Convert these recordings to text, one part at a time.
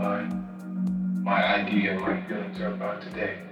my my idea and my feelings are about today.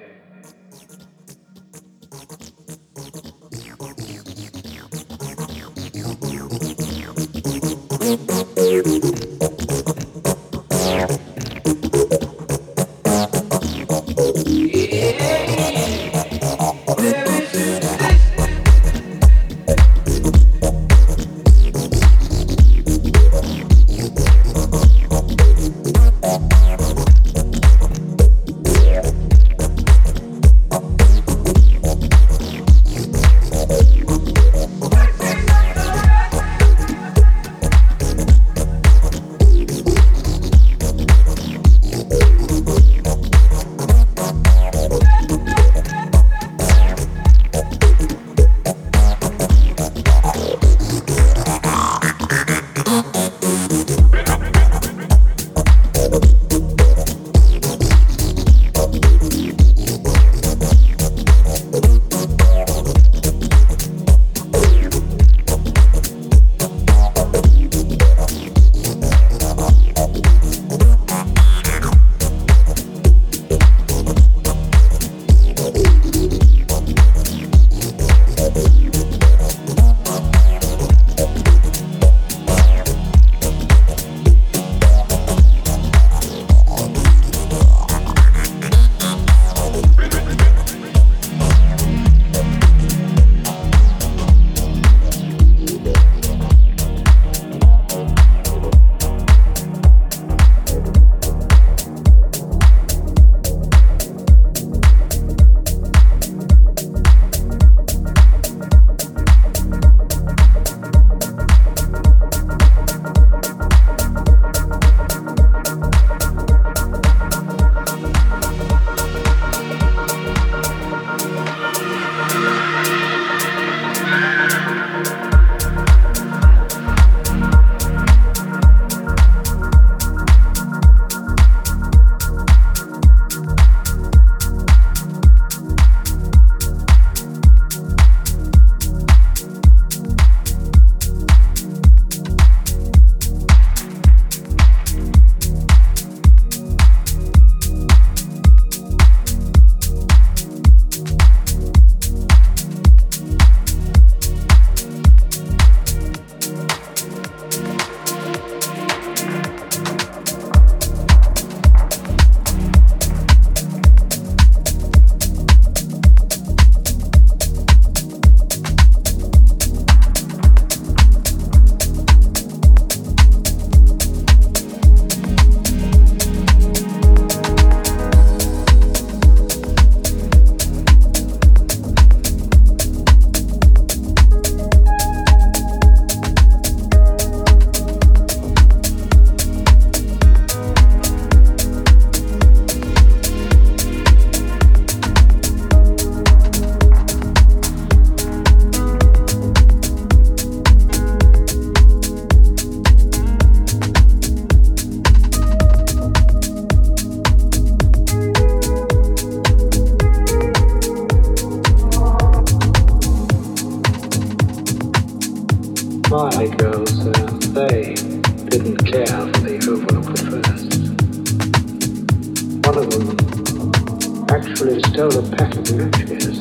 Actually stole a pack of matches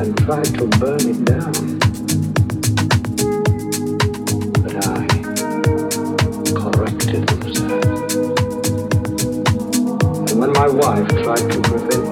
and tried to burn it down. But I corrected him, sir. And when my wife tried to prevent